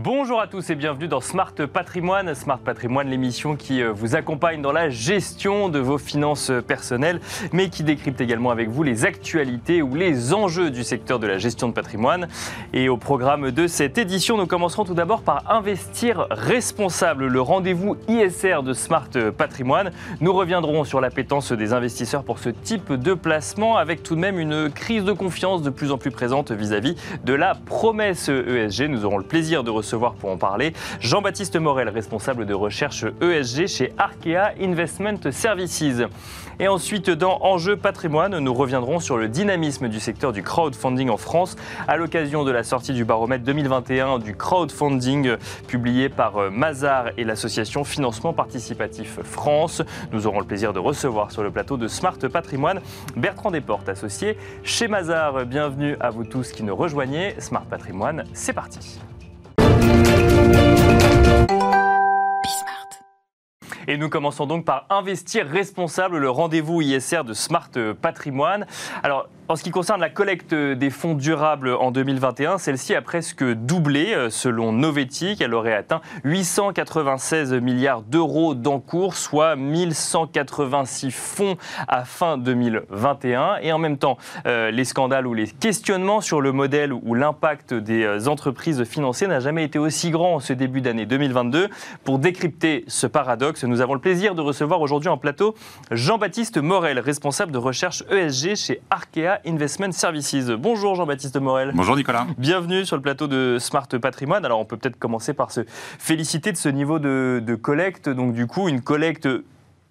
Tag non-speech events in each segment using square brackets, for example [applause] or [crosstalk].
Bonjour à tous et bienvenue dans Smart Patrimoine. Smart Patrimoine, l'émission qui euh, vous accompagne dans la gestion de vos finances personnelles, mais qui décrypte également avec vous les actualités ou les enjeux du secteur de la gestion de patrimoine. Et au programme de cette édition, nous commencerons tout d'abord par Investir responsable, le rendez-vous ISR de Smart Patrimoine. Nous reviendrons sur l'appétence des investisseurs pour ce type de placement, avec tout de même une crise de confiance de plus en plus présente vis-à-vis de la promesse ESG. Nous aurons le plaisir de recevoir pour en parler Jean-Baptiste Morel, responsable de recherche ESG chez Arkea Investment Services. Et ensuite, dans Enjeu patrimoine, nous reviendrons sur le dynamisme du secteur du crowdfunding en France à l'occasion de la sortie du baromètre 2021 du crowdfunding publié par euh, Mazar et l'association Financement Participatif France. Nous aurons le plaisir de recevoir sur le plateau de Smart Patrimoine Bertrand Desportes, associé chez Mazar. Bienvenue à vous tous qui nous rejoignez. Smart Patrimoine, c'est parti. Et nous commençons donc par Investir responsable, le rendez-vous ISR de Smart Patrimoine. Alors, en ce qui concerne la collecte des fonds durables en 2021, celle-ci a presque doublé euh, selon Novetic. Elle aurait atteint 896 milliards d'euros d'encours, soit 1186 fonds à fin 2021. Et en même temps, euh, les scandales ou les questionnements sur le modèle ou l'impact des euh, entreprises financières n'a jamais été aussi grand en ce début d'année 2022. Pour décrypter ce paradoxe, nous avons le plaisir de recevoir aujourd'hui en plateau Jean-Baptiste Morel, responsable de recherche ESG chez Arkea Investment Services. Bonjour Jean-Baptiste Morel. Bonjour Nicolas. Bienvenue sur le plateau de Smart Patrimoine. Alors on peut peut-être commencer par se féliciter de ce niveau de, collecte. Donc du coup, une collecte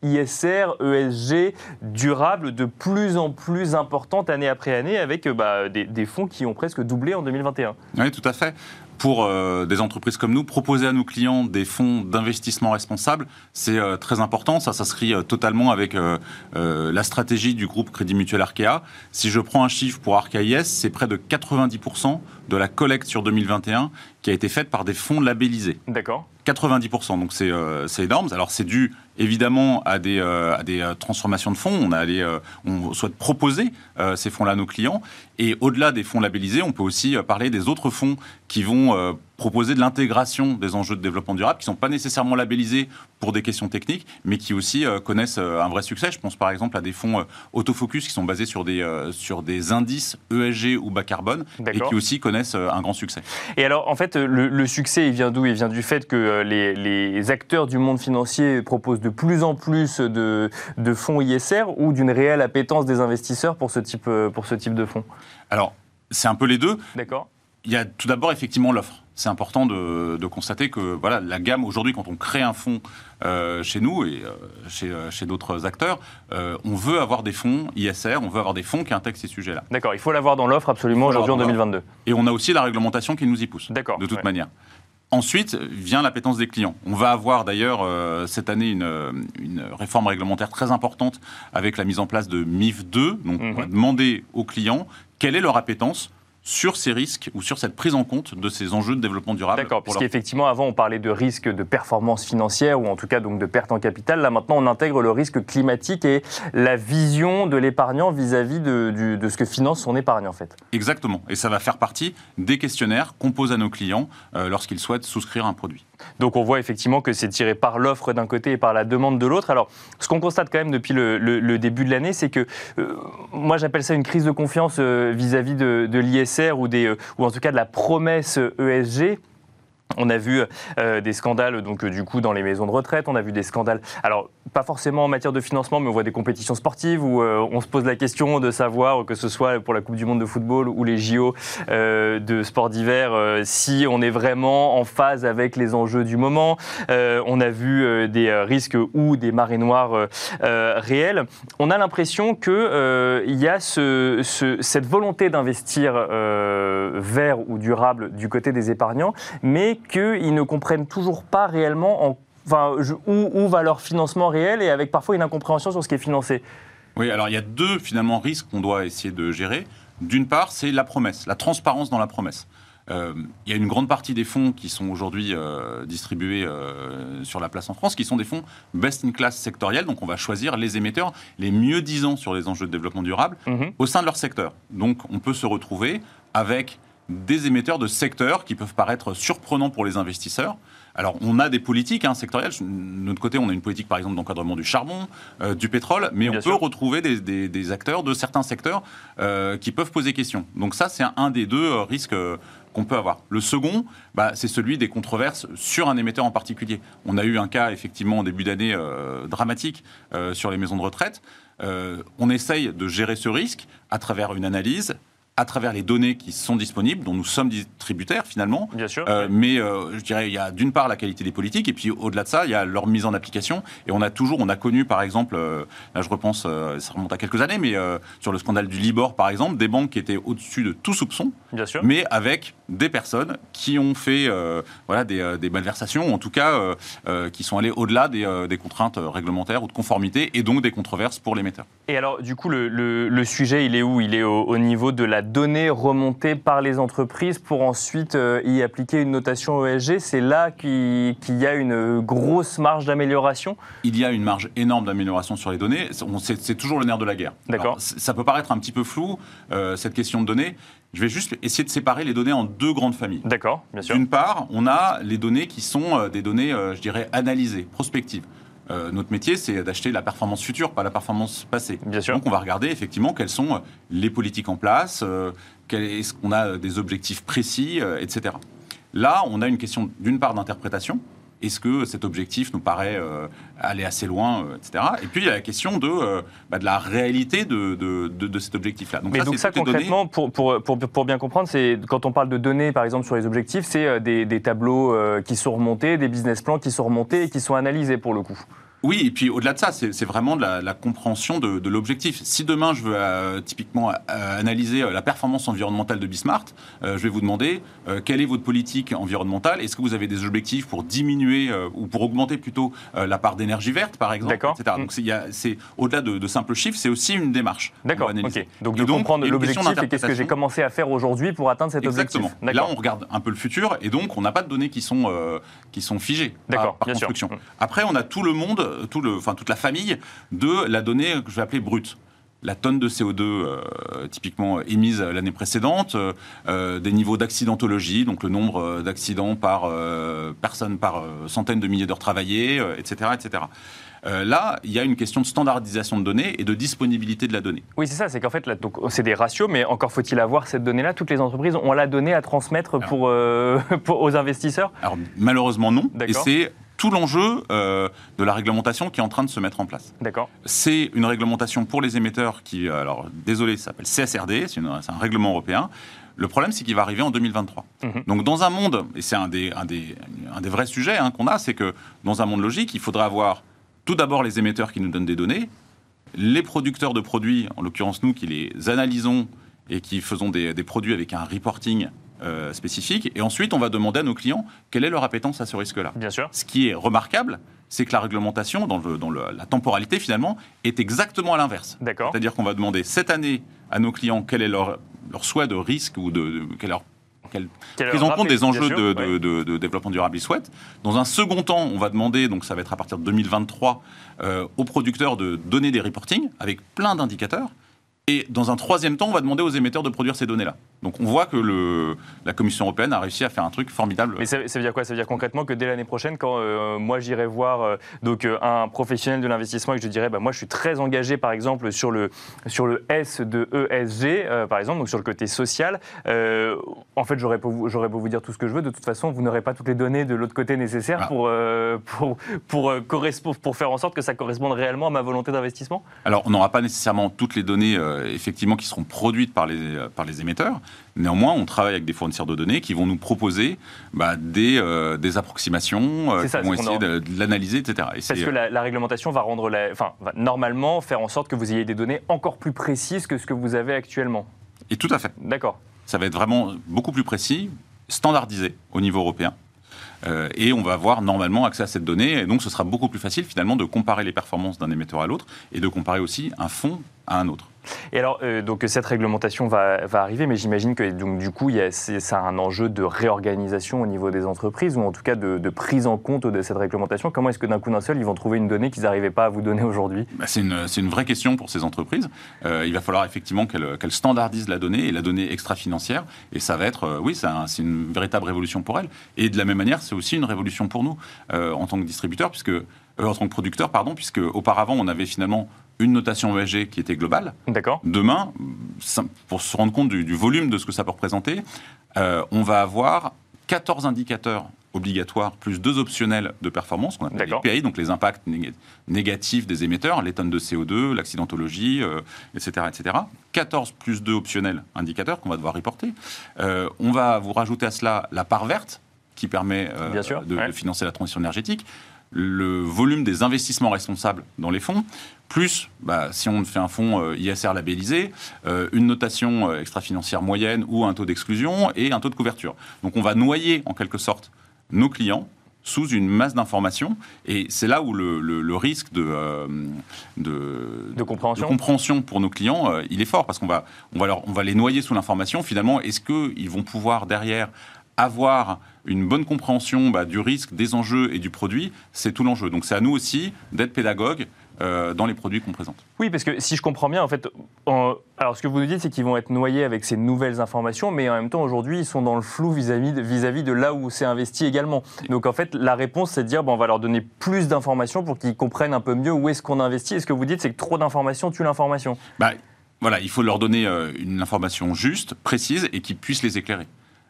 ISR, ESG, durable, de plus en plus importante année après année, avec bah, des, des, fonds qui ont presque doublé en 2021. Oui, tout à fait pour euh, des entreprises comme nous, proposer à nos clients des fonds d'investissement responsables, c'est euh, très important. Ça s'inscrit euh, totalement avec la stratégie du groupe Crédit Mutuel Arkea. Si je prends un chiffre pour Arkea IS, c'est près de 90% de la collecte sur 2021 qui a été faite par des fonds labellisés. D'accord. 90%, donc c'est énorme. Alors c'est dû évidemment à des, à des transformations de fonds. On, a on souhaite proposer ces fonds-là à nos clients. Et au-delà des fonds labellisés, on peut aussi parler des autres fonds qui vont euh, proposer de l'intégration des enjeux de développement durable qui ne sont pas nécessairement labellisés pour des questions techniques, mais qui aussi euh, connaissent euh, un vrai succès. Je pense par exemple à des fonds autofocus qui sont basés sur des, sur des indices ESG ou bas carbone et qui aussi connaissent un grand succès. Et alors en fait, le, succès, il vient d'où? Il vient du fait que les, les, acteurs du monde financier proposent de plus en plus de, de fonds ISR ou d'une réelle appétence des investisseurs pour ce type, pour ce type de fonds? Alors, c'est un peu les deux. D'accord il y a tout d'abord effectivement l'offre. C'est important de, constater que voilà, la gamme aujourd'hui, quand on crée un fonds euh, chez nous et euh, chez, euh, chez d'autres acteurs, on veut avoir des fonds ISR, on veut avoir des fonds qui intègrent ces sujets-là. D'accord, il faut l'avoir dans l'offre absolument aujourd'hui en 2022. Et on a aussi la réglementation qui nous y pousse. D'accord. De toute manière. Ensuite vient l'appétence des clients. On va avoir d'ailleurs cette année une, une, réforme réglementaire très importante avec la mise en place de MIF 2. Donc on va mhm. demander aux clients quelle est leur appétence sur ces risques ou sur cette prise en compte de ces enjeux de développement durable. D'accord, parce qu'effectivement, avant, on parlait de risque de performance financière ou en tout cas donc de perte en capital. Là, maintenant, on intègre le risque climatique et la vision de l'épargnant vis-à-vis de, de, ce que finance son épargne, en fait. Exactement. Et ça va faire partie des questionnaires qu'on pose à nos clients euh, lorsqu'ils souhaitent souscrire un produit. Donc on voit effectivement que c'est tiré par l'offre d'un côté et par la demande de l'autre. Alors ce qu'on constate quand même depuis le, début de l'année, c'est que euh, moi j'appelle ça une crise de confiance euh, vis-à-vis de, l'ISR ou, euh, ou en tout cas de la promesse ESG. On a vu euh, des scandales donc euh, du coup dans les maisons de retraite. On a vu des scandales. Alors pas forcément en matière de financement, mais on voit des compétitions sportives où euh, on se pose la question de savoir que ce soit pour la Coupe du Monde de football ou les JO de sport d'hiver, si on est vraiment en phase avec les enjeux du moment. on a vu des risques ou des marées noires réelles. On a l'impression que il y a ce, cette volonté d'investir vert ou durable du côté des épargnants, mais qu'ils ne comprennent toujours pas réellement enfin, où, va leur financement réel et avec parfois une incompréhension sur ce qui est financé. Oui, alors il y a deux finalement risques qu'on doit essayer de gérer. D'une part, c'est la promesse, la transparence dans la promesse. Euh, il y a une grande partie des fonds qui sont aujourd'hui euh, distribués euh, sur la place en France, qui sont des fonds best-in-class sectoriels. Donc, on va choisir les émetteurs les mieux disants sur les enjeux de développement durable mhm. au sein de leur secteur. Donc, on peut se retrouver avec des émetteurs de secteurs qui peuvent paraître surprenants pour les investisseurs. Alors, on a des politiques hein, sectorielles. De notre côté, on a une politique, par exemple, d'encadrement du charbon, euh, du pétrole, mais on peut retrouver des, acteurs de certains secteurs euh, qui peuvent poser question. Donc ça, c'est un, des deux euh, risques qu'on peut avoir. Le second, bah, c'est celui des controverses sur un émetteur en particulier. On a eu un cas, effectivement, en début d'année dramatique sur les maisons de retraite. on essaye de gérer ce risque à travers une analyse, à travers les données qui sont disponibles, dont nous sommes distributaires finalement. Bien sûr. Euh, mais euh, je dirais, il y a d'une part la qualité des politiques, et puis au-delà de ça, il y a leur mise en application. Et on a toujours, on a connu par exemple, euh, là je repense, ça remonte à quelques années, mais sur le scandale du Libor par exemple, des banques qui étaient au-dessus de tout soupçon, Bien sûr. mais avec des personnes qui ont fait voilà, des, des, malversations, ou en tout cas qui sont allées au-delà des, des, contraintes réglementaires ou de conformité, et donc des controverses pour l'émetteur. Et alors, du coup, le, le, sujet, il est où? Il est au, au niveau de la données remontées par les entreprises pour ensuite euh, y appliquer une notation ESG. C'est là qu'il y a une grosse marge d'amélioration Il y a une marge énorme d'amélioration sur les données. C'est toujours le nerf de la guerre. D'accord. Ça peut paraître un petit peu flou, euh, cette question de données. Je vais juste essayer de séparer les données en deux grandes familles. D'accord, bien sûr. D'une part, on a les données qui sont euh, des données, je dirais, analysées, prospectives. Euh, notre métier, c'est d'acheter la performance future, pas la performance passée. Bien sûr. Donc, on va regarder effectivement quelles sont les politiques en place, euh, est-ce qu'on a des objectifs précis, euh, etc. Là, on a une question d'une part d'interprétation. Est-ce que cet objectif nous paraît aller assez loin, etc. Et puis il y a la question de, bah, de la réalité de, de, cet objectif-là. Donc, Mais ça, donc ça concrètement, pour, pour, pour, pour, bien comprendre, c'est quand on parle de données, par exemple, sur les objectifs, c'est des, des, tableaux qui sont remontés, des business plans qui sont remontés et qui sont analysés pour le coup. Oui, et puis au-delà de ça, c'est vraiment de la, compréhension de, l'objectif. Si demain je veux euh, typiquement euh, analyser euh, la performance environnementale de Bismart, je vais vous demander quelle est votre politique environnementale? Est-ce que vous avez des objectifs pour diminuer ou pour augmenter plutôt la part d'énergie verte, par exemple, etc. Donc c'est au-delà de, simples chiffres, c'est aussi une démarche. D'accord. Donc de comprendre l'objectif et qu'est-ce que j'ai commencé à faire aujourd'hui pour atteindre cet Exactement. objectif. Là, on regarde un peu le futur et donc on n'a pas de données qui sont qui sont figées par, par construction. Après, on a tout le monde tout le, enfin, toute la famille de la donnée que je vais appeler brute la tonne de CO2 euh, typiquement émise l'année précédente, euh, des niveaux d'accidentologie, donc le nombre d'accidents par personne par centaines de milliers d'heures travaillées, etc. etc. là, il y a une question de standardisation de données et de disponibilité de la donnée. Oui, c'est ça, c'est qu'en fait, c'est des ratios, mais encore faut-il avoir cette donnée-là. Toutes les entreprises ont la donnée à transmettre pour, [laughs] pour, aux investisseurs Alors, malheureusement, non. Et c'est tout l'enjeu euh, de la réglementation qui est en train de se mettre en place. D'accord. C'est une réglementation pour les émetteurs qui, alors désolé, ça s'appelle CSRD, c'est un règlement européen. Le problème, c'est qu'il va arriver en 2023. Mhm. Donc, dans un monde, et c'est un des, un, des, un des, vrais sujets hein, qu'on a, c'est que dans un monde logique, il faudra avoir tout d'abord les émetteurs qui nous donnent des données, les producteurs de produits, en l'occurrence nous qui les analysons et qui faisons des, des produits avec un reporting euh, spécifique. Et ensuite, on va demander à nos clients quelle est leur appétence à ce risque-là. Bien sûr. Ce qui est remarquable, c'est que la réglementation, dans, dans la temporalité finalement, est exactement à l'inverse. D'accord. C'est-à-dire qu'on va demander cette année à nos clients quel est leur, leur souhait de risque ou de, quelle leur quelle prise en compte des enjeux de, de, développement durable ils souhaitent. Dans un second temps, on va demander, donc ça va être à partir de 2023, euh, aux producteurs de donner des reportings avec plein d'indicateurs. Et dans un troisième temps, on va demander aux émetteurs de produire ces données-là. Donc on voit que le, la Commission européenne a réussi à faire un truc formidable. Mais ça, veut dire quoi? Ça veut dire concrètement que dès l'année prochaine, quand euh, moi j'irai voir euh, donc, euh, un professionnel de l'investissement et que je dirais, bah, moi je suis très engagé par exemple sur le, sur le S de ESG, par exemple, donc sur le côté social, en fait j'aurais beau, beau vous dire tout ce que je veux, de toute façon vous n'aurez pas toutes les données de l'autre côté nécessaires ah. pour, pour, pour, pour, faire en sorte que ça corresponde réellement à ma volonté d'investissement? Alors on n'aura pas nécessairement toutes les données effectivement qui seront produites par les, par les émetteurs. Néanmoins, on travaille avec des fournisseurs de données qui vont nous proposer bah, des, euh, des, approximations, euh, qui vont essayer de, l'analyser, etc. Parce que la, réglementation va rendre, la, enfin, va normalement faire en sorte que vous ayez des données encore plus précises que ce que vous avez actuellement. Et tout à fait. D'accord. Ça va être vraiment beaucoup plus précis, standardisé au niveau européen. Euh, et on va avoir normalement accès à cette donnée. Et donc, ce sera beaucoup plus facile finalement de comparer les performances d'un émetteur à l'autre et de comparer aussi un fonds à un autre. Et alors, euh, donc cette réglementation va, arriver, mais j'imagine que donc, du coup, il un enjeu de réorganisation au niveau des entreprises, ou en tout cas de, prise en compte de cette réglementation. Comment est-ce que d'un coup d'un seul, ils vont trouver une donnée qu'ils n'arrivaient pas à vous donner aujourd'hui? Bah, C'est une, vraie question pour ces entreprises. Euh, il va falloir effectivement qu'elles qu standardisent la donnée et la donnée extra-financière. Et ça va être, euh, oui, c'est une véritable révolution pour elles. Et de la même manière, c'est aussi une révolution pour nous en tant que distributeur, puisque en tant que producteur, pardon, puisque auparavant on avait finalement une notation ESG qui était globale. D'accord. Demain, pour se rendre compte du, du, volume de ce que ça peut représenter, euh, on va avoir 14 indicateurs obligatoires plus deux optionnels de performance, qu'on appelle les PI, donc les impacts négatifs des émetteurs, les tonnes de CO2, l'accidentologie, euh, etc., etc. 14 plus 2 optionnels indicateurs qu'on va devoir reporter. Euh, on va vous rajouter à cela la part verte, qui permet euh, de, ouais. de, financer la transition énergétique le volume des investissements responsables dans les fonds, plus, bah, si on fait un fonds euh, ISR labellisé, euh, une notation euh, extra-financière moyenne ou un taux d'exclusion et un taux de couverture. Donc on va noyer en quelque sorte nos clients sous une masse d'informations. Et c'est là où le, le, le risque de, euh, de, de, compréhension. de, compréhension. pour nos clients, euh, il est fort, parce qu'on va, on va, leur, on va les noyer sous l'information. Finalement, est-ce qu'ils vont pouvoir derrière avoir une bonne compréhension bah, du risque, des enjeux et du produit, c'est tout l'enjeu. Donc c'est à nous aussi d'être pédagogues euh, dans les produits qu'on présente. Oui, parce que si je comprends bien, en fait, en... alors ce que vous nous dites, c'est qu'ils vont être noyés avec ces nouvelles informations, mais en même temps, aujourd'hui, ils sont dans le flou vis-à-vis de, vis -vis de là où c'est investi également. Donc en fait, la réponse, c'est de dire, bon, on va leur donner plus d'informations pour qu'ils comprennent un peu mieux où est-ce qu'on investit. Et ce que vous dites, c'est que trop d'informations tue l'information. Bah, voilà, il faut leur donner euh, une information juste, précise, et qui puisse les éclairer.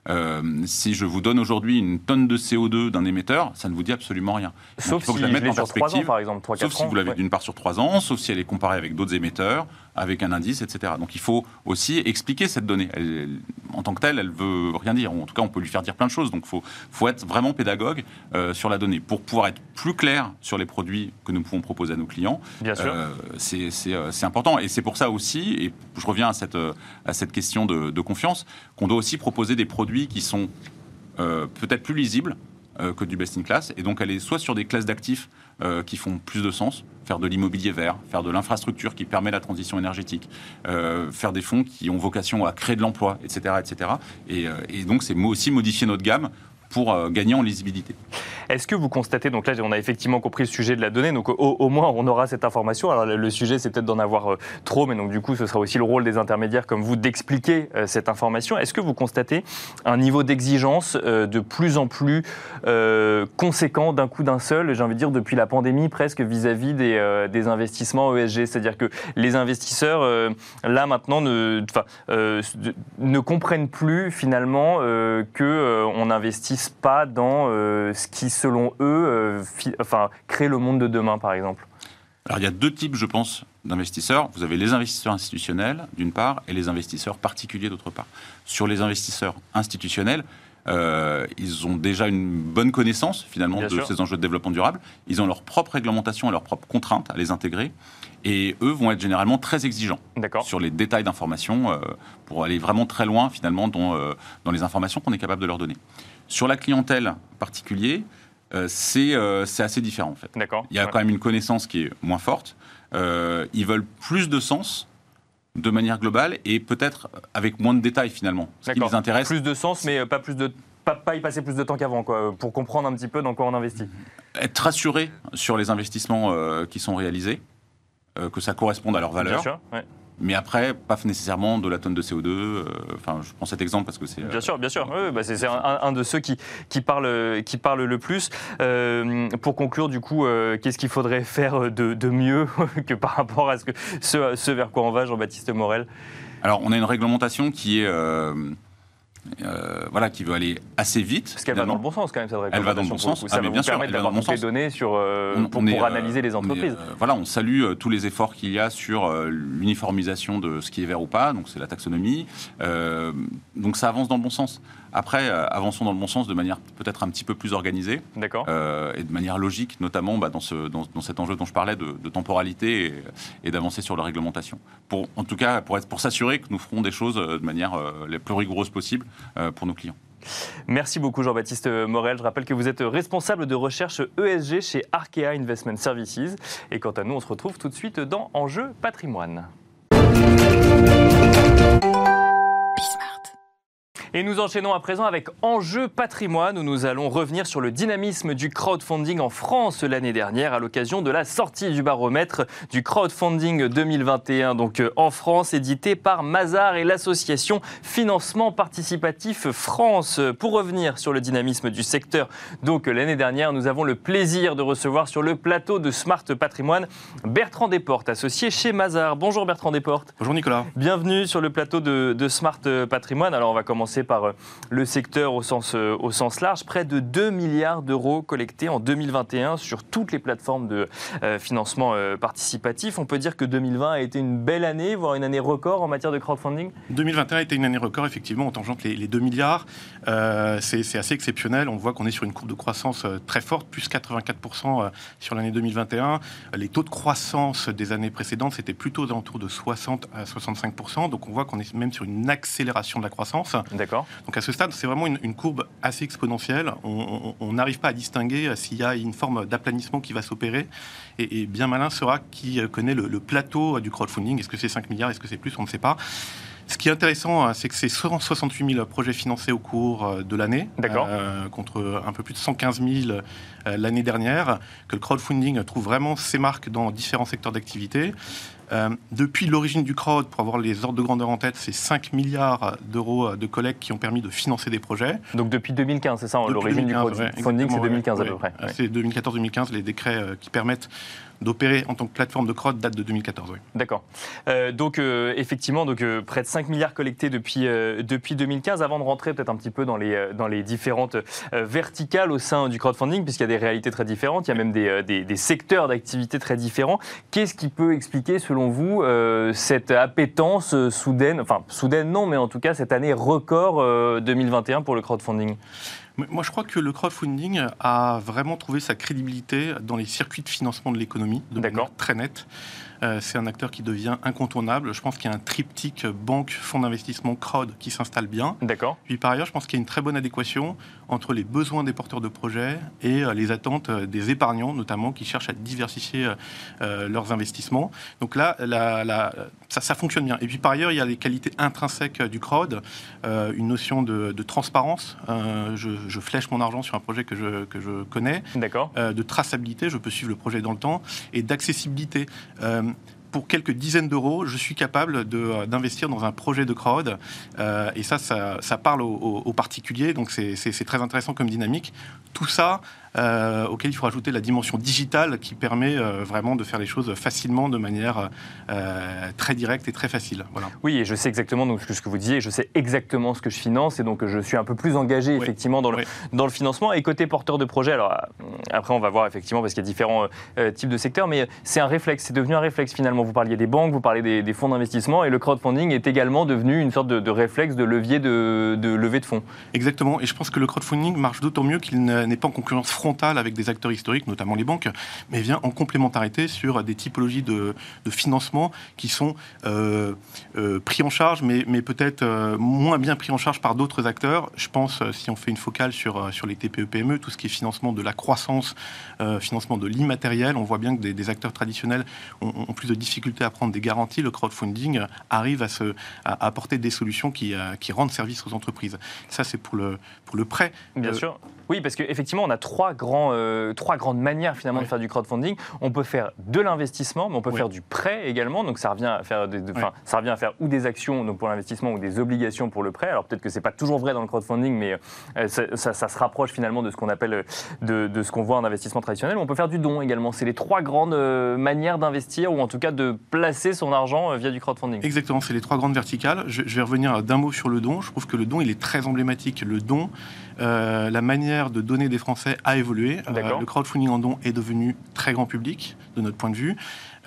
Euh, si je vous donne aujourd'hui une tonne de CO2 d'un émetteur, ça ne vous dit absolument rien. Sauf Donc, il faut si que je la mette en perspective. Ans, par exemple, 3, sauf si ans, vous l'avez ouais. d'une part sur 3 ans, sauf si elle est comparée avec d'autres émetteurs, avec un indice, etc. Donc il faut aussi expliquer cette donnée. Elle, en tant que telle, elle veut rien dire. En tout cas, on peut lui faire dire plein de choses. Donc il faut, faut, être vraiment pédagogue euh, sur la donnée pour pouvoir être plus clair sur les produits que nous pouvons proposer à nos clients. Bien sûr. Euh, c'est important. Et c'est pour ça aussi, et je reviens à cette, à cette question de, de confiance, qu'on doit aussi proposer des produits qui sont euh, peut-être plus lisibles euh, que du best-in-class, et donc aller soit sur des classes d'actifs euh, qui font plus de sens, faire de l'immobilier vert, faire de l'infrastructure qui permet la transition énergétique, euh, faire des fonds qui ont vocation à créer de l'emploi, etc.. Et, euh, et donc c'est aussi modifier notre gamme pour euh, gagner en lisibilité. Est-ce que vous constatez, donc là on a effectivement compris le sujet de la donnée, donc au, moins on aura cette information. Alors le sujet c'est peut-être d'en avoir euh, trop, mais donc du coup ce sera aussi le rôle des intermédiaires comme vous d'expliquer euh, cette information. Est-ce que vous constatez un niveau d'exigence de plus en plus conséquent d'un coup d'un seul, j'ai envie de dire depuis la pandémie presque vis-à-vis -vis des, investissements ESG C'est-à-dire que les investisseurs là maintenant ne, ne comprennent plus finalement qu'on investit pas dans euh, ce qui, selon eux, euh, enfin, crée le monde de demain, par exemple Alors, il y a deux types, je pense, d'investisseurs. Vous avez les investisseurs institutionnels, d'une part, et les investisseurs particuliers, d'autre part. Sur les investisseurs institutionnels, euh, ils ont déjà une bonne connaissance finalement Bien de sûr. ces enjeux de développement durable. Ils ont leur propre réglementation et leurs propres contraintes à les intégrer. Et eux vont être généralement très exigeants sur les détails d'informations euh, pour aller vraiment très loin finalement dans, euh, dans les informations qu'on est capable de leur donner. Sur la clientèle particulier, euh, c'est assez différent en fait. Il y a ouais. quand même une connaissance qui est moins forte. Euh, ils veulent plus de sens de manière globale et peut-être avec moins de détails finalement. Ce qui les intéresse. Plus de sens, mais pas plus de pas, pas y passer plus de temps qu'avant, quoi, pour comprendre un petit peu dans quoi on investit. Être rassuré sur les investissements euh, qui sont réalisés, euh, que ça corresponde à leur valeur. Bien sûr, ouais. Mais après, pas nécessairement de la tonne de CO2. Euh, enfin, je prends cet exemple parce que c'est. Bien sûr, bien sûr. Oui, bah c'est un, un, de ceux qui, qui, parle, qui parle le plus. Euh, pour conclure, du coup, euh, qu'est-ce qu'il faudrait faire de, de, mieux [laughs] que par rapport à ce, que, ce, ce vers quoi on va, Jean-Baptiste Morel? Alors, on a une réglementation qui est. Euh, voilà, qui veut aller assez vite. Parce qu'elle va dans le bon sens quand même, cette Elle va dans le bon sens. Ça ah, va bien vous permettre d'avoir toutes les données sur, on, pour, on est, pour, analyser les entreprises. On est, voilà, on salue euh, tous les efforts qu'il y a sur euh, l'uniformisation de ce qui est vert ou pas, donc c'est la taxonomie. Euh, donc ça avance dans le bon sens. Après, euh, avançons dans le bon sens de manière peut-être un petit peu plus organisée. Euh, et de manière logique, notamment bah, dans, ce, dans, dans, cet enjeu dont je parlais de, de temporalité et, et d'avancer sur la réglementation. Pour, en tout cas, pour, être, pour s'assurer que nous ferons des choses de manière euh, la plus rigoureuse possible euh, pour nos clients. Merci beaucoup Jean-Baptiste Morel. Je rappelle que vous êtes responsable de recherche ESG chez Arkea Investment Services. Et quant à nous, on se retrouve tout de suite dans Enjeu patrimoine. Et nous enchaînons à présent avec Enjeu patrimoine où nous allons revenir sur le dynamisme du crowdfunding en France l'année dernière à l'occasion de la sortie du baromètre du crowdfunding 2021 donc euh, en France édité par Mazar et l'association Financement Participatif France. Pour revenir sur le dynamisme du secteur donc l'année dernière nous avons le plaisir de recevoir sur le plateau de Smart Patrimoine Bertrand Desportes associé chez Mazar. Bonjour Bertrand Desportes. Bonjour Nicolas. Bienvenue sur le plateau de, de Smart Patrimoine. Alors on va commencer par euh, le secteur au sens, euh, au sens large. Près de 2 milliards d'euros collectés en 2021 sur toutes les plateformes de euh, financement participatif. On peut dire que 2020 a été une belle année, voire une année record en matière de crowdfunding 2021 a été une année record, effectivement, en tangente les, les 2 milliards. c'est assez exceptionnel. On voit qu'on est sur une courbe de croissance très forte, plus 84% sur l'année 2021. Les taux de croissance des années précédentes, c'était plutôt aux alentours de 60 à 65%. Donc on voit qu'on est même sur une accélération de la croissance. Donc à ce stade, c'est vraiment une, courbe assez exponentielle. On n'arrive pas à distinguer euh, s'il y a une forme d'aplanissement qui va s'opérer. Et, bien malin sera qui euh, connaît le, plateau du crowdfunding. Est-ce que c'est 5 milliards? Est-ce que c'est plus? On ne sait pas. Ce qui est intéressant, euh, c'est que c'est 168 000 projets financés au cours de l'année, contre un peu plus de 115 000 l'année dernière, que le crowdfunding trouve vraiment ses marques dans différents secteurs d'activité. Euh, depuis l'origine du crowd, pour avoir les ordres de grandeur en tête, c'est 5 milliards d'euros de collecte qui ont permis de financer des projets. Donc depuis 2015, c'est ça, l'origine du crowdfunding, c'est 2015 à peu près. C'est 2014-2015, les décrets euh, qui permettent d'opérer en tant que plateforme de crowd date de 2014. Oui. D'accord. Euh, donc effectivement, donc, près de 5 milliards collectés depuis, depuis 2015. Avant de rentrer peut-être un petit peu dans les, dans différentes verticales au sein du crowdfunding, puisqu'il y a des réalités très différentes, il y a même des, des, des secteurs d'activité très différents. Qu'est-ce qui peut expliquer, selon vous, euh, cette appétence euh, soudaine, enfin soudaine non, mais en tout cas cette année record 2021 euh, pour le crowdfunding? Moi, je crois que le crowdfunding a vraiment trouvé sa crédibilité dans les circuits de financement de l'économie, de manière très nette. Euh, c'est un acteur qui devient incontournable. Je pense qu'il y a un triptyque banque, fonds d'investissement, crowd qui s'installe bien. D'accord. Puis par ailleurs, je pense qu'il y a une très bonne adéquation entre les besoins des porteurs de projets et euh, les attentes euh, des épargnants, notamment, qui cherchent à diversifier leurs investissements. Donc là, ça, fonctionne bien. Et puis par ailleurs, il y a les qualités intrinsèques du crowd, une notion de, transparence. Je, flèche mon argent sur un projet que je, que je connais. D'accord. de traçabilité, je peux suivre le projet dans le temps, et d'accessibilité pour quelques dizaines d'euros, je suis capable euh, d'investir dans un projet de crowd. Euh, et ça, ça, parle aux, particuliers, donc c'est très intéressant comme dynamique. Tout ça, euh, auquel il faut rajouter la dimension digitale qui permet euh, vraiment de faire les choses facilement, de manière euh, très directe et très facile. Voilà. Oui, et je sais exactement donc, ce que vous disiez, je sais exactement ce que je finance, et donc je suis un peu plus engagé effectivement dans le, dans le financement. Et côté porteur de projet, alors après on va voir effectivement parce qu'il y a différents types de secteurs, mais c'est un réflexe, c'est devenu un réflexe finalement. Vous parliez des banques, vous parlez des, fonds d'investissement, et le crowdfunding est également devenu une sorte de, réflexe de levier de, de levée de fonds. Exactement, et je pense que le crowdfunding marche d'autant mieux qu'il n'est pas en concurrence frontale avec des acteurs historiques, notamment les banques, mais vient en complémentarité sur des typologies de, financement qui sont euh, euh, pris en charge, mais, mais peut-être euh, moins bien pris en charge par d'autres acteurs. Je pense, si on fait une focale sur, sur les TPE-PME, tout ce qui est financement de la croissance, financement de l'immatériel, on voit bien que des, acteurs traditionnels ont, plus de difficultés à prendre des garanties. Le crowdfunding arrive à, se, à apporter des solutions qui, qui rendent service aux entreprises. Ça, c'est pour le, pour le prêt. Bien sûr. Oui, parce qu'effectivement, on a trois, grands, euh, trois grandes manières finalement de faire du crowdfunding. On peut faire de l'investissement, mais on peut faire du prêt également. Donc ça revient à faire, ça revient à faire ou des actions donc pour l'investissement ou des obligations pour le prêt. Alors peut-être que c'est pas toujours vrai dans le crowdfunding, mais euh, ça, se rapproche finalement de ce qu'on appelle de, de ce qu'on voit en investissement traditionnel. On peut faire du don également. C'est les trois grandes euh, manières d'investir ou en tout cas de placer son argent via du crowdfunding. Exactement, c'est les trois grandes verticales. Je, je vais revenir d'un mot sur le don. Je trouve que le don, il est très emblématique. Le don, la manière de donner des Français a évolué. Euh, le crowdfunding en don est devenu très grand public, de notre point de vue.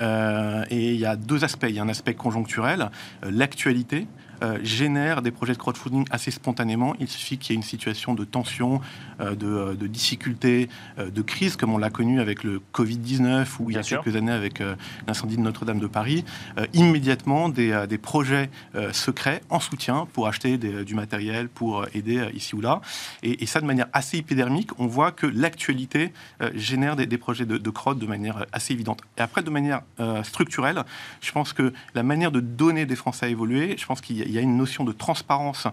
Euh, et il y a deux aspects. Il y a un aspect conjoncturel, euh, l'actualité. Euh, génère des projets de crowdfunding assez spontanément. Il suffit qu'il y ait une situation de tension, euh, de, euh, de, difficulté, de crise, comme on l'a connu avec le Covid-19 ou il y a quelques années avec l'incendie de Notre-Dame de Paris. immédiatement, des, des projets secrets en soutien pour acheter du matériel, pour aider ici ou là. Et, ça, de manière assez épidermique, on voit que l'actualité génère des, des, projets de, de crowd de manière assez évidente. Et après, de manière euh, structurel. Je pense que la manière de donner des Français a évolué. Je pense qu'il y a une notion de transparence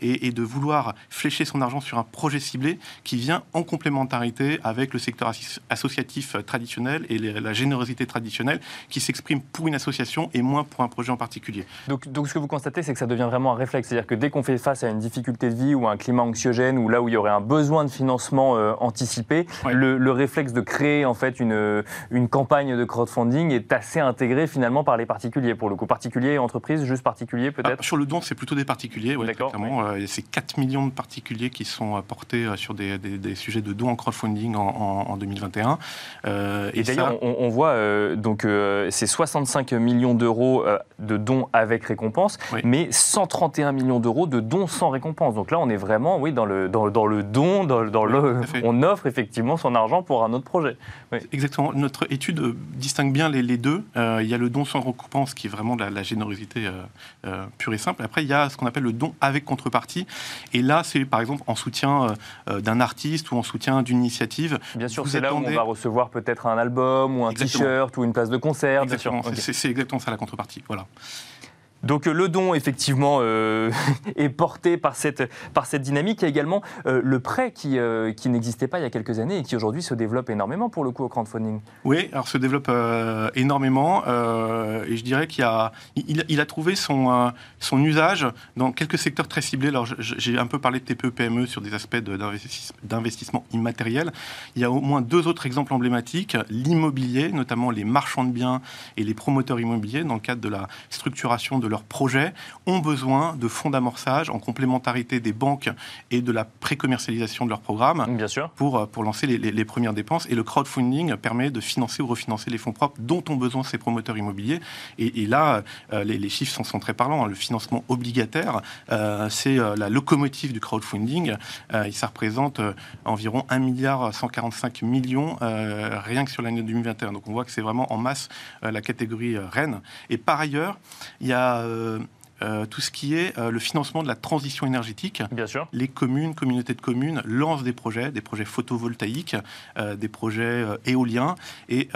et, de vouloir flécher son argent sur un projet ciblé qui vient en complémentarité avec le secteur associatif traditionnel et la générosité traditionnelle qui s'exprime pour une association et moins pour un projet en particulier. Donc, donc ce que vous constatez, c'est que ça devient vraiment un réflexe. C'est-à-dire que dès qu'on fait face à une difficulté de vie ou à un climat anxiogène ou là où il y aurait un besoin de financement euh, anticipé, le, le, réflexe de créer en fait une, une campagne de crowdfunding est assez intégré finalement par les particuliers pour le coup. Particuliers et entreprises, juste particuliers peut-être? Ah, le don, c'est plutôt des particuliers. Euh, c'est 4 millions de particuliers qui sont portés euh, sur des, des, sujets de dons en crowdfunding en, 2021. Euh, et, d'ailleurs, on, voit donc c'est 65 millions d'euros de dons avec récompense, mais 131 millions d'euros de dons sans récompense. Donc là, on est vraiment, oui, dans le, dans, dans le don, dans, dans le, on offre effectivement son argent pour un autre projet. Exactement. Notre étude distingue bien les, les deux. il y a le don sans récompense qui est vraiment la, la générosité pure et simple. Après, il y a ce qu'on appelle le don avec contrepartie. Et là, c'est par exemple en soutien euh, d'un artiste ou en soutien d'une initiative. Bien sûr, c'est là où on va recevoir peut-être un album ou un t-shirt ou une place de concert. Exactement. C'est exactement ça la contrepartie. Voilà. Donc euh, le don, effectivement, euh, [laughs] est porté par cette, par cette dynamique. Il y a également euh, le prêt qui, qui n'existait pas il y a quelques années et qui aujourd'hui se développe énormément pour le coup au crowdfunding. Oui, alors se développe énormément et je dirais qu'il a, trouvé son, son usage dans quelques secteurs très ciblés. Alors j'ai un peu parlé de TPE-PME e sur des aspects d'investissement immatériel. Il y a au moins deux autres exemples emblématiques. L'immobilier, notamment les marchands de biens et les promoteurs immobiliers dans le cadre de la structuration de leurs projets ont besoin de fonds d'amorçage en complémentarité des banques et de la pré-commercialisation de leurs programmes Bien sûr. Pour, euh, pour lancer les, premières dépenses. Et le crowdfunding permet de financer ou refinancer les fonds propres dont ont besoin ces promoteurs immobiliers. Et, là, euh, les, chiffres sont, très parlants. Hein. Le financement obligataire, euh, c'est la locomotive du crowdfunding. et ça représente environ 1 milliard 145 millions rien que sur l'année 2021. Donc on voit que c'est vraiment en masse la catégorie reine. Et par ailleurs, il y a tout ce qui est euh, le financement de la transition énergétique. Bien sûr. Les communes, communautés de communes lancent des projets, des projets photovoltaïques, des projets éoliens et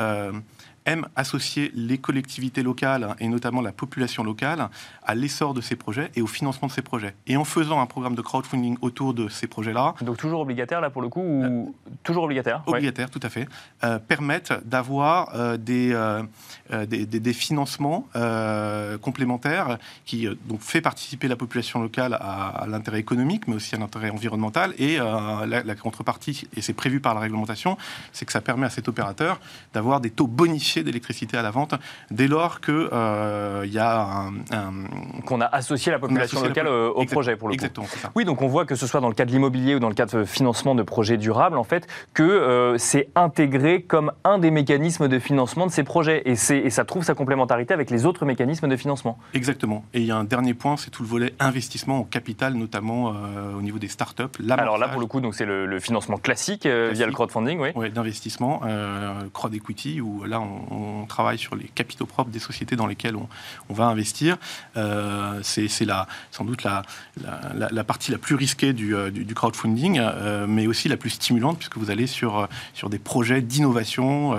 aime associer les collectivités locales et notamment la population locale à l'essor de ces projets et au financement de ces projets. Et en faisant un programme de crowdfunding autour de ces projets-là. Donc toujours obligataire là pour le coup ou toujours obligataire Obligataire, tout à fait. Euh, permettent d'avoir euh, des, euh, des, des, financements complémentaires qui donc fait participer la population locale à, l'intérêt économique, mais aussi à l'intérêt environnemental. Et la, la contrepartie, et c'est prévu par la réglementation, c'est que ça permet à cet opérateur d'avoir des taux bonifiés d'électricité à la vente dès lors qu'il euh, y a un, qu'on a associé la population locale au projet pour le Exactement, Ça. Oui, donc on voit que ce soit dans le cas de l'immobilier ou dans le cas de financement de projets durables, en fait, que euh, c'est intégré comme un des mécanismes de financement de ces projets et, et ça trouve sa complémentarité avec les autres mécanismes de financement. Exactement. Et il y a un dernier point, c'est tout le volet investissement au capital, notamment euh, au niveau des startups. Alors là, pour le coup, donc c'est le, financement classique, via le crowdfunding, oui. Oui, d'investissement, crowd equity, où là on, travaille sur les capitaux propres des sociétés dans lesquelles on, va investir. Euh, c'est sans doute la, partie la plus risquée du, euh, crowdfunding, euh, mais aussi la plus stimulante, puisque vous allez sur des projets d'innovation,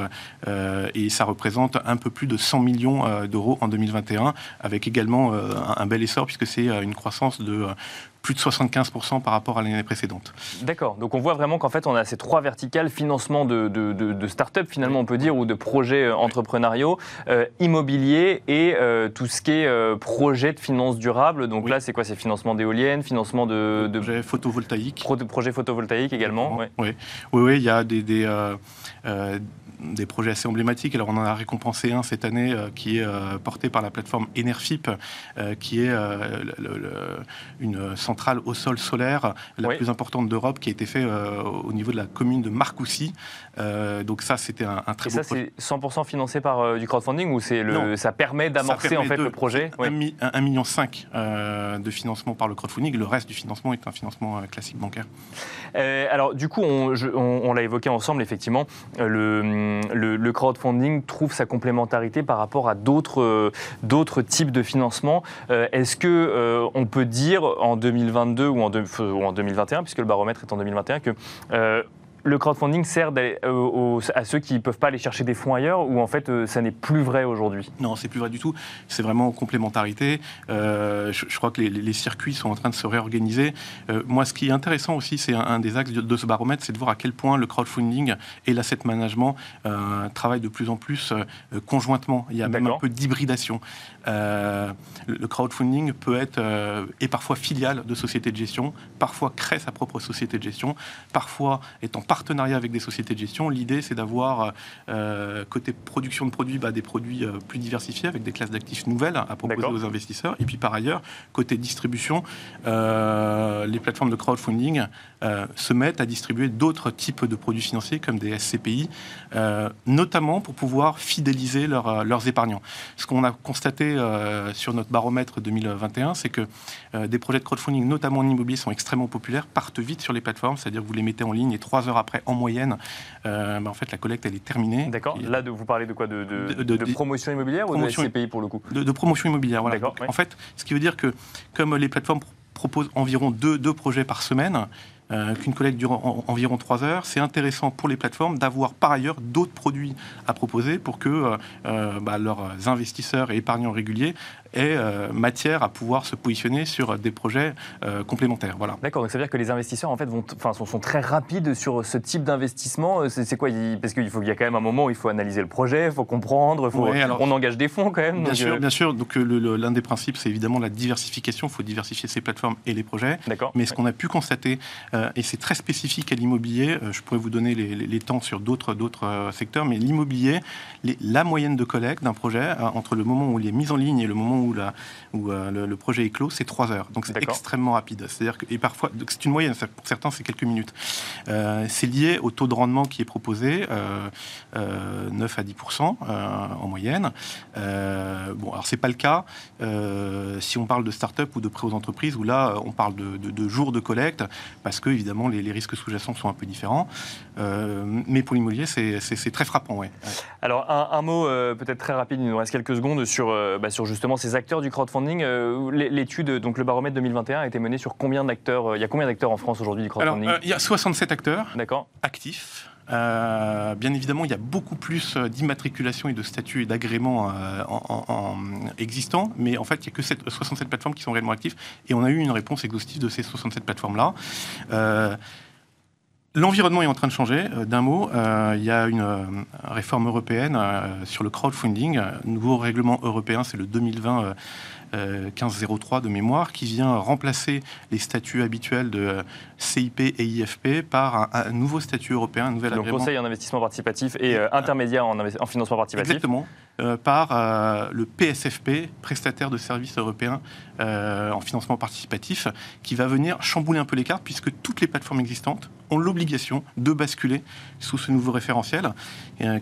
et ça représente un peu plus de 100 millions d'euros en 2021, avec également un, bel essor, puisque c'est une croissance de plus de 75% par rapport à l'année précédente. D'accord. Donc on voit vraiment qu'en fait on a ces trois verticales, financement de, de, start-up finalement on peut dire, ou de projets euh, entrepreneuriaux, euh, immobilier et euh, tout ce qui est projet de finances durables. Donc là c'est quoi? C'est financement d'éoliennes, financement de... de projets photovoltaïques. projets photovoltaïques également oui. Oui. oui, il y a des, des des projets assez emblématiques. Alors on en a récompensé un cette année euh, qui est euh, porté par la plateforme Enerfip, euh, qui est une centrale au sol solaire la plus importante d'Europe, qui a été fait au niveau de la commune de Marcoussis. donc ça, c'était un, très Et ça, c'est 100% financé par du crowdfunding ou c'est le, ça permet d'amorcer en fait le projet? 1,5 million de financement par le crowdfunding. Le reste du financement est un financement classique bancaire. alors du coup, on, on l'a évoqué ensemble, effectivement, le le, crowdfunding trouve sa complémentarité par rapport à d'autres euh, types de financement. Euh, est-ce que euh, on peut dire en 2022 ou en, 2021, puisque le baromètre est en 2021, que le crowdfunding sert à ceux qui ne peuvent pas aller chercher des fonds ailleurs ou en fait ça n'est plus vrai aujourd'hui? Non, c'est plus vrai du tout. C'est vraiment en complémentarité. je, crois que les, circuits sont en train de se réorganiser. moi, ce qui est intéressant aussi, c'est un, des axes de, ce baromètre, c'est de voir à quel point le crowdfunding et l'asset management travaillent de plus en plus conjointement. Il y a même un peu d'hybridation. le crowdfunding peut être et parfois filiale de sociétés de gestion, parfois crée sa propre société de gestion, parfois est en partenariat avec des sociétés de gestion. L'idée, c'est d'avoir, euh, côté production de produits, bah, des produits euh, plus diversifiés avec des classes d'actifs nouvelles à proposer aux investisseurs. Et puis par ailleurs, côté distribution, euh, les plateformes de crowdfunding se mettent à distribuer d'autres types de produits financiers comme des SCPI, notamment pour pouvoir fidéliser leurs épargnants. Ce qu'on a constaté sur notre baromètre 2021, c'est que des projets de crowdfunding, notamment en immobilier, sont extrêmement populaires, partent vite sur les plateformes, c'est-à-dire que vous les mettez en ligne et trois heures après, en moyenne, euh, bah, en fait, la collecte, elle est terminée. D'accord. Là, de, vous parlez de quoi? De, de, promotion immobilière ou de SCPI pour le coup? De, promotion immobilière, voilà. En fait, ce qui veut dire que comme les plateformes proposent environ deux, deux projets par semaine, euh, qu'une collecte dure environ trois heures, c'est intéressant pour les plateformes d'avoir par ailleurs d'autres produits à proposer pour que euh, euh, bah, leurs investisseurs et épargnants réguliers aient matière à pouvoir se positionner sur des projets complémentaires. Voilà. D'accord, donc ça veut dire que les investisseurs en fait vont, enfin, sont, très rapides sur ce type d'investissement. C'est quoi Parce qu'il faut qu'il y a quand même un moment où il faut analyser le projet, il faut comprendre, faut, on engage des fonds quand même. Bien sûr, bien sûr. Donc l'un des principes, c'est évidemment la diversification. Il faut diversifier ses plateformes et les projets. D'accord. Mais ce qu'on a pu constater euh, et c'est très spécifique à l'immobilier. Euh, je pourrais vous donner les, temps sur d'autres euh, secteurs, mais l'immobilier, la moyenne de collecte d'un projet entre le moment où il est mis en ligne et le moment où, la, où le, projet est clos, c'est trois heures. Donc c'est extrêmement rapide. C'est-à-dire que, et parfois, c'est une moyenne. Pour certains, c'est quelques minutes. c'est lié au taux de rendement qui est proposé, 9 à 10% en moyenne. bon, alors c'est pas le cas si on parle de start-up ou de prêts aux entreprises, où là, on parle de, de jours de collecte, parce que évidemment, les, risques sous-jacents sont un peu différents. Euh, mais pour l'immobilier, c'est très frappant. Ouais. Alors, un, mot euh, peut-être très rapide, il nous reste quelques secondes, sur, euh, bah, sur justement ces acteurs du crowdfunding. L'étude, donc le baromètre 2021, a été menée sur combien d'acteurs Il y a combien d'acteurs en France aujourd'hui du crowdfunding? Il y a 67 acteurs actifs. Bien évidemment, il y a beaucoup plus d'immatriculation et de statuts et d'agréments existants, mais en fait, il n'y a que 67 plateformes qui sont réellement actives, et on a eu une réponse exhaustive de ces 67 plateformes-là. Euh, l'environnement est en train de changer. Euh, d'un mot, euh, il y a une réforme européenne sur le crowdfunding. nouveau règlement européen, c'est le 2020 1503 de mémoire, qui vient remplacer les statuts habituels de CIP et IFP par un, nouveau statut européen, un nouvel Donc conseil en investissement participatif et intermédiaire en, en, financement participatif. Exactement. Euh, par euh, le PSFP, prestataire de services européens euh, en financement participatif, qui va venir chambouler un peu les cartes, puisque toutes les plateformes existantes ont l'obligation de basculer sous ce nouveau référentiel,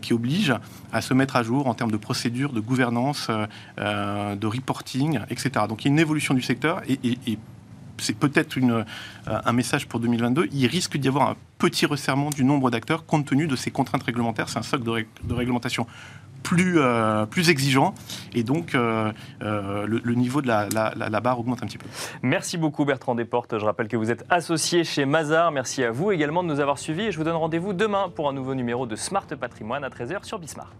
qui oblige à se mettre à jour en termes de procédures, de gouvernance, de reporting, etc. Donc il y a une évolution du secteur et, c'est peut-être un message pour 2022, il risque d'y avoir un petit resserrement du nombre d'acteurs compte tenu de ces contraintes réglementaires. C'est un socle de, réglementation plus, euh, plus exigeant. Et donc, euh, euh, le, niveau de la, la, barre augmente un petit peu. Merci beaucoup, Bertrand Desportes. Je rappelle que vous êtes associé chez Mazar. Merci à vous également de nous avoir suivis. Et je vous donne rendez-vous demain pour un nouveau numéro de Smart Patrimoine à 13h sur Bismart.